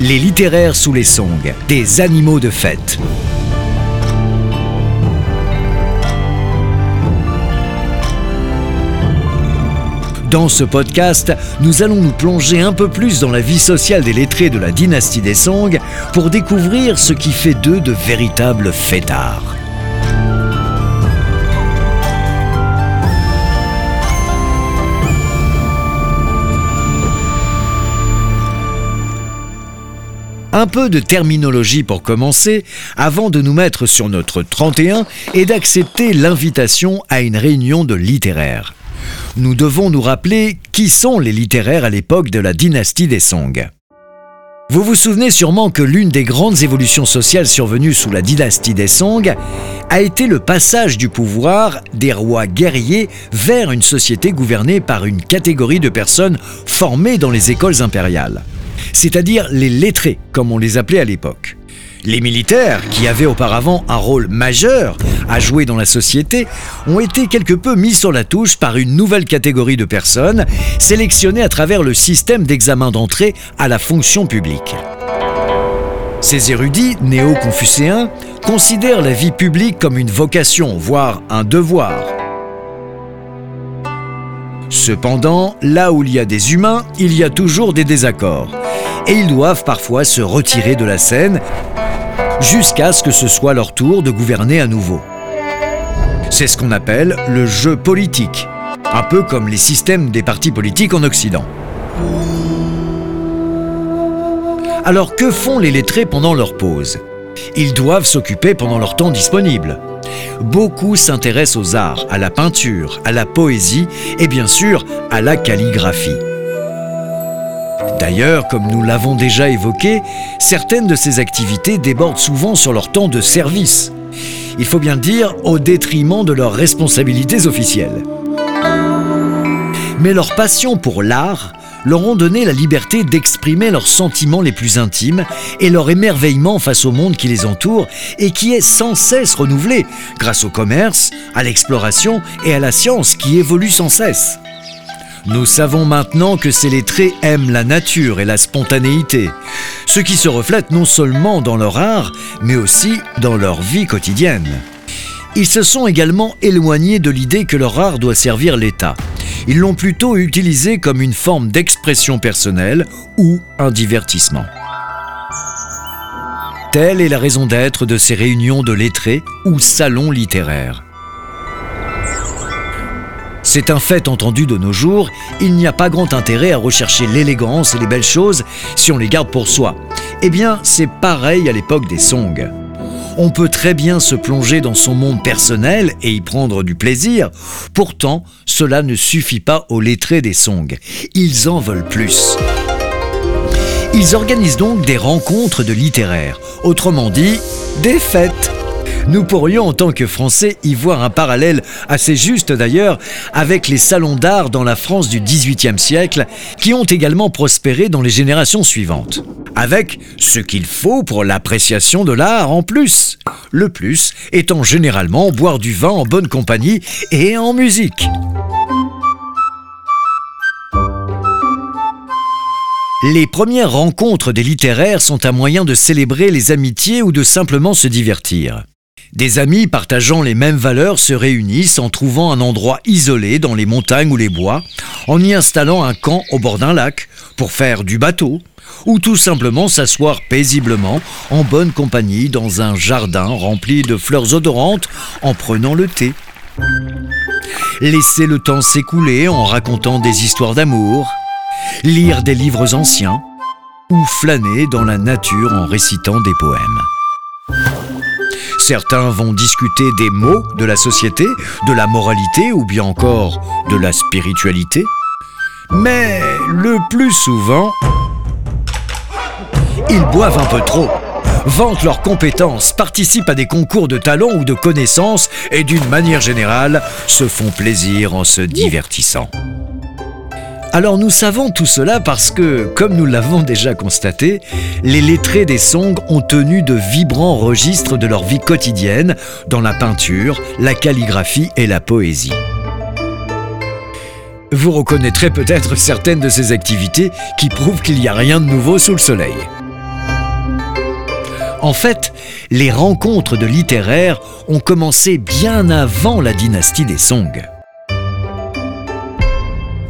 les littéraires sous les Song, des animaux de fête. Dans ce podcast, nous allons nous plonger un peu plus dans la vie sociale des lettrés de la dynastie des Song pour découvrir ce qui fait d'eux de véritables fêtards. Un peu de terminologie pour commencer, avant de nous mettre sur notre 31 et d'accepter l'invitation à une réunion de littéraires. Nous devons nous rappeler qui sont les littéraires à l'époque de la dynastie des Song. Vous vous souvenez sûrement que l'une des grandes évolutions sociales survenues sous la dynastie des Song a été le passage du pouvoir des rois guerriers vers une société gouvernée par une catégorie de personnes formées dans les écoles impériales c'est-à-dire les lettrés, comme on les appelait à l'époque. Les militaires, qui avaient auparavant un rôle majeur à jouer dans la société, ont été quelque peu mis sur la touche par une nouvelle catégorie de personnes, sélectionnées à travers le système d'examen d'entrée à la fonction publique. Ces érudits néo-confucéens considèrent la vie publique comme une vocation, voire un devoir. Cependant, là où il y a des humains, il y a toujours des désaccords et ils doivent parfois se retirer de la scène jusqu'à ce que ce soit leur tour de gouverner à nouveau. C'est ce qu'on appelle le jeu politique, un peu comme les systèmes des partis politiques en Occident. Alors que font les lettrés pendant leur pause? Ils doivent s'occuper pendant leur temps disponible. Beaucoup s'intéressent aux arts, à la peinture, à la poésie et bien sûr à la calligraphie. D'ailleurs, comme nous l'avons déjà évoqué, certaines de ces activités débordent souvent sur leur temps de service. Il faut bien dire au détriment de leurs responsabilités officielles. Mais leur passion pour l'art leur ont donné la liberté d'exprimer leurs sentiments les plus intimes et leur émerveillement face au monde qui les entoure et qui est sans cesse renouvelé grâce au commerce, à l'exploration et à la science qui évoluent sans cesse. Nous savons maintenant que ces lettrés aiment la nature et la spontanéité, ce qui se reflète non seulement dans leur art, mais aussi dans leur vie quotidienne. Ils se sont également éloignés de l'idée que leur art doit servir l'État. Ils l'ont plutôt utilisé comme une forme d'expression personnelle ou un divertissement. Telle est la raison d'être de ces réunions de lettrés ou salons littéraires. C'est un fait entendu de nos jours, il n'y a pas grand intérêt à rechercher l'élégance et les belles choses si on les garde pour soi. Eh bien, c'est pareil à l'époque des Song. On peut très bien se plonger dans son monde personnel et y prendre du plaisir. Pourtant, cela ne suffit pas aux lettrés des Song. Ils en veulent plus. Ils organisent donc des rencontres de littéraires, autrement dit, des fêtes. Nous pourrions en tant que Français y voir un parallèle assez juste d'ailleurs avec les salons d'art dans la France du XVIIIe siècle qui ont également prospéré dans les générations suivantes. Avec ce qu'il faut pour l'appréciation de l'art en plus. Le plus étant généralement boire du vin en bonne compagnie et en musique. Les premières rencontres des littéraires sont un moyen de célébrer les amitiés ou de simplement se divertir. Des amis partageant les mêmes valeurs se réunissent en trouvant un endroit isolé dans les montagnes ou les bois, en y installant un camp au bord d'un lac pour faire du bateau, ou tout simplement s'asseoir paisiblement en bonne compagnie dans un jardin rempli de fleurs odorantes en prenant le thé. Laisser le temps s'écouler en racontant des histoires d'amour, lire des livres anciens, ou flâner dans la nature en récitant des poèmes. Certains vont discuter des mots de la société, de la moralité ou bien encore de la spiritualité. Mais le plus souvent, Ils boivent un peu trop, vantent leurs compétences, participent à des concours de talent ou de connaissances et d'une manière générale se font plaisir en se divertissant. Alors nous savons tout cela parce que, comme nous l'avons déjà constaté, les lettrés des Song ont tenu de vibrants registres de leur vie quotidienne dans la peinture, la calligraphie et la poésie. Vous reconnaîtrez peut-être certaines de ces activités qui prouvent qu'il n'y a rien de nouveau sous le soleil. En fait, les rencontres de littéraires ont commencé bien avant la dynastie des Song.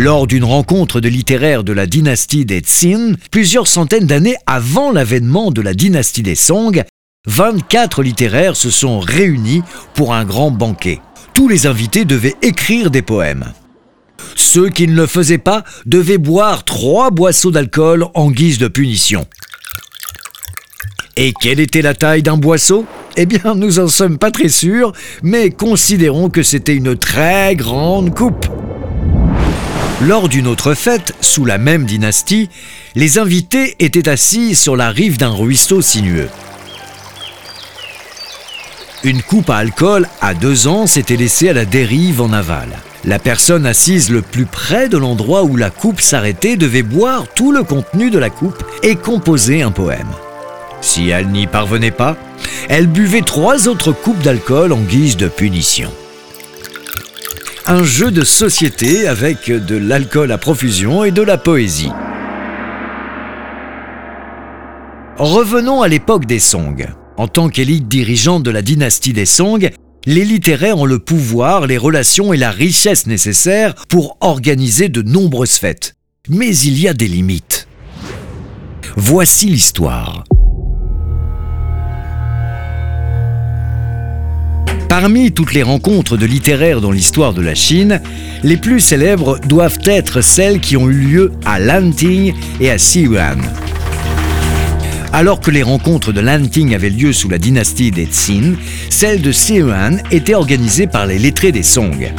Lors d'une rencontre de littéraires de la dynastie des Tsin, plusieurs centaines d'années avant l'avènement de la dynastie des Song, 24 littéraires se sont réunis pour un grand banquet. Tous les invités devaient écrire des poèmes. Ceux qui ne le faisaient pas devaient boire trois boisseaux d'alcool en guise de punition. Et quelle était la taille d'un boisseau? Eh bien, nous en sommes pas très sûrs, mais considérons que c'était une très grande coupe. Lors d'une autre fête, sous la même dynastie, les invités étaient assis sur la rive d'un ruisseau sinueux. Une coupe à alcool à deux ans s'était laissée à la dérive en aval. La personne assise le plus près de l'endroit où la coupe s'arrêtait devait boire tout le contenu de la coupe et composer un poème. Si elle n'y parvenait pas, elle buvait trois autres coupes d'alcool en guise de punition un jeu de société avec de l'alcool à profusion et de la poésie. Revenons à l'époque des Song. En tant qu'élite dirigeante de la dynastie des Song, les littéraires ont le pouvoir, les relations et la richesse nécessaires pour organiser de nombreuses fêtes. Mais il y a des limites. Voici l'histoire. Parmi toutes les rencontres de littéraires dans l'histoire de la Chine, les plus célèbres doivent être celles qui ont eu lieu à Lanting et à Xi'an. Alors que les rencontres de Lanting avaient lieu sous la dynastie des Tsin, celles de Xi'an étaient organisées par les lettrés des Song.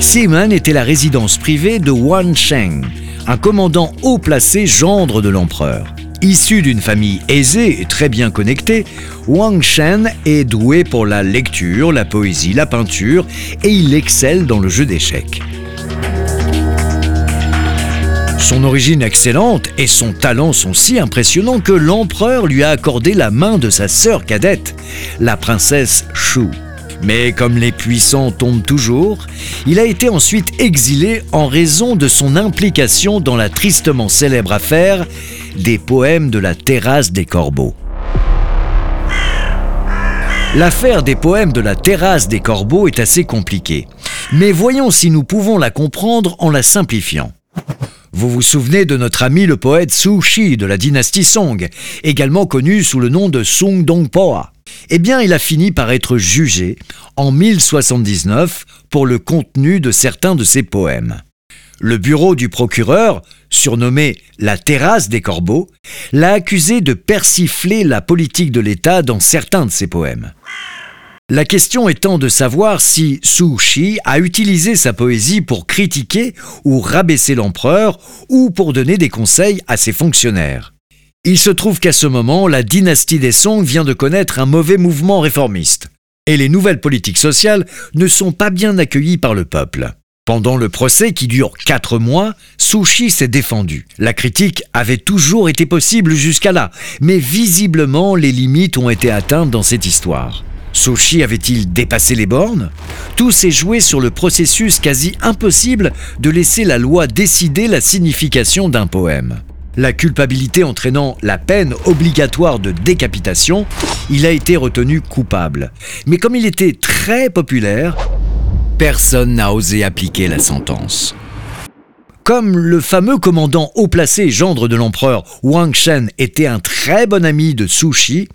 Xi'an était la résidence privée de Wan Sheng, un commandant haut placé gendre de l'empereur. Issu d'une famille aisée et très bien connectée, Wang Shen est doué pour la lecture, la poésie, la peinture et il excelle dans le jeu d'échecs. Son origine excellente et son talent sont si impressionnants que l'empereur lui a accordé la main de sa sœur cadette, la princesse Shu. Mais comme les puissants tombent toujours, il a été ensuite exilé en raison de son implication dans la tristement célèbre affaire des poèmes de la terrasse des corbeaux. L'affaire des poèmes de la terrasse des corbeaux est assez compliquée, mais voyons si nous pouvons la comprendre en la simplifiant. Vous vous souvenez de notre ami le poète Su Shi de la dynastie Song, également connu sous le nom de Sung Dongpoa. Eh bien, il a fini par être jugé en 1079 pour le contenu de certains de ses poèmes. Le bureau du procureur, surnommé la terrasse des corbeaux, l'a accusé de persifler la politique de l'État dans certains de ses poèmes. La question étant de savoir si Su Shi a utilisé sa poésie pour critiquer ou rabaisser l'empereur ou pour donner des conseils à ses fonctionnaires. Il se trouve qu'à ce moment, la dynastie des Song vient de connaître un mauvais mouvement réformiste, et les nouvelles politiques sociales ne sont pas bien accueillies par le peuple. Pendant le procès qui dure quatre mois, Sushi s'est défendu. La critique avait toujours été possible jusqu'à là, mais visiblement les limites ont été atteintes dans cette histoire. Sushi avait-il dépassé les bornes? Tout s'est joué sur le processus quasi impossible de laisser la loi décider la signification d'un poème. La culpabilité entraînant la peine obligatoire de décapitation, il a été retenu coupable. Mais comme il était très populaire, personne n'a osé appliquer la sentence. Comme le fameux commandant haut placé gendre de l'empereur Wang Shen était un très bon ami de Sushi,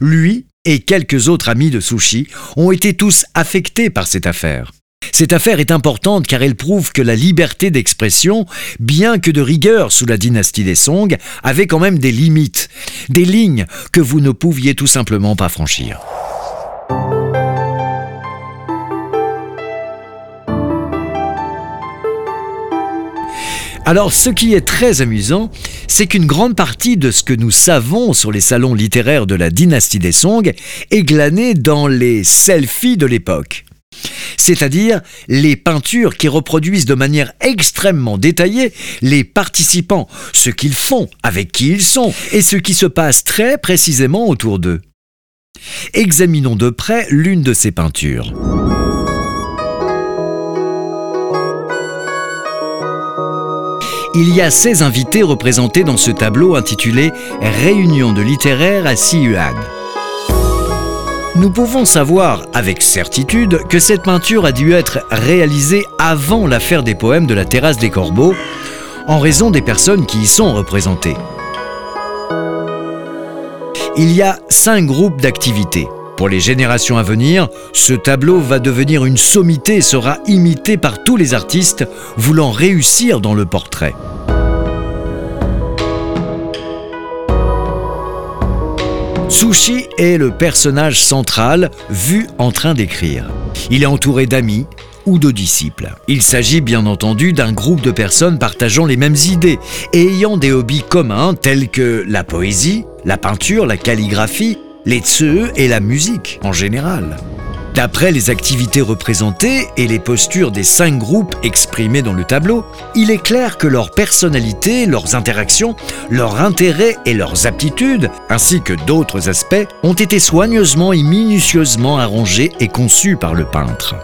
lui et quelques autres amis de Sushi ont été tous affectés par cette affaire. Cette affaire est importante car elle prouve que la liberté d'expression, bien que de rigueur sous la dynastie des Song, avait quand même des limites, des lignes que vous ne pouviez tout simplement pas franchir. Alors ce qui est très amusant, c'est qu'une grande partie de ce que nous savons sur les salons littéraires de la dynastie des Song est glané dans les selfies de l'époque. C'est-à-dire les peintures qui reproduisent de manière extrêmement détaillée les participants, ce qu'ils font, avec qui ils sont, et ce qui se passe très précisément autour d'eux. Examinons de près l'une de ces peintures. Il y a 16 invités représentés dans ce tableau intitulé Réunion de littéraires à Siyuan. Nous pouvons savoir avec certitude que cette peinture a dû être réalisée avant l'affaire des poèmes de la terrasse des Corbeaux, en raison des personnes qui y sont représentées. Il y a cinq groupes d'activités. Pour les générations à venir, ce tableau va devenir une sommité et sera imité par tous les artistes voulant réussir dans le portrait. Sushi est le personnage central vu en train d'écrire. Il est entouré d'amis ou de disciples. Il s'agit bien entendu d'un groupe de personnes partageant les mêmes idées et ayant des hobbies communs tels que la poésie, la peinture, la calligraphie, les tseux et la musique en général. D'après les activités représentées et les postures des cinq groupes exprimés dans le tableau, il est clair que leur personnalité, leurs interactions, leurs intérêts et leurs aptitudes, ainsi que d'autres aspects, ont été soigneusement et minutieusement arrangés et conçus par le peintre.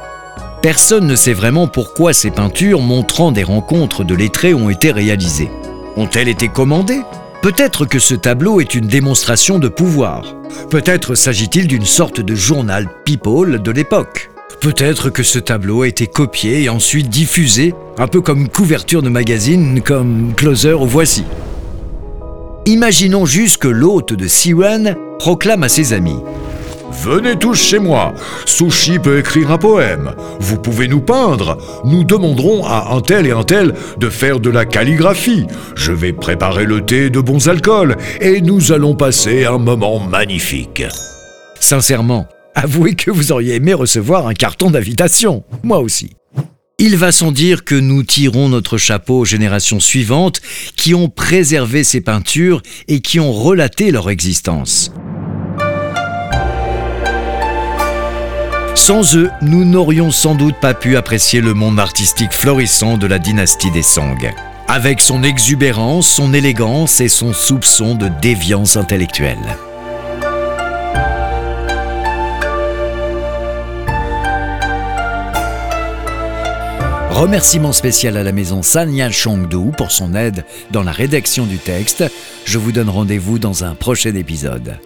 Personne ne sait vraiment pourquoi ces peintures montrant des rencontres de lettrés ont été réalisées. Ont-elles été commandées? Peut-être que ce tableau est une démonstration de pouvoir. Peut-être s'agit-il d'une sorte de journal people de l'époque. Peut-être que ce tableau a été copié et ensuite diffusé, un peu comme couverture de magazine comme Closer ou Voici. Imaginons juste que l'hôte de Siwan proclame à ses amis Venez tous chez moi. Sushi peut écrire un poème. Vous pouvez nous peindre. Nous demanderons à un tel et un tel de faire de la calligraphie. Je vais préparer le thé de bons alcools et nous allons passer un moment magnifique. Sincèrement, avouez que vous auriez aimé recevoir un carton d'invitation. Moi aussi. Il va sans dire que nous tirons notre chapeau aux générations suivantes qui ont préservé ces peintures et qui ont relaté leur existence. Sans eux, nous n'aurions sans doute pas pu apprécier le monde artistique florissant de la dynastie des Song, avec son exubérance, son élégance et son soupçon de déviance intellectuelle. Remerciement spécial à la maison Sanya Chongdu pour son aide dans la rédaction du texte. Je vous donne rendez-vous dans un prochain épisode.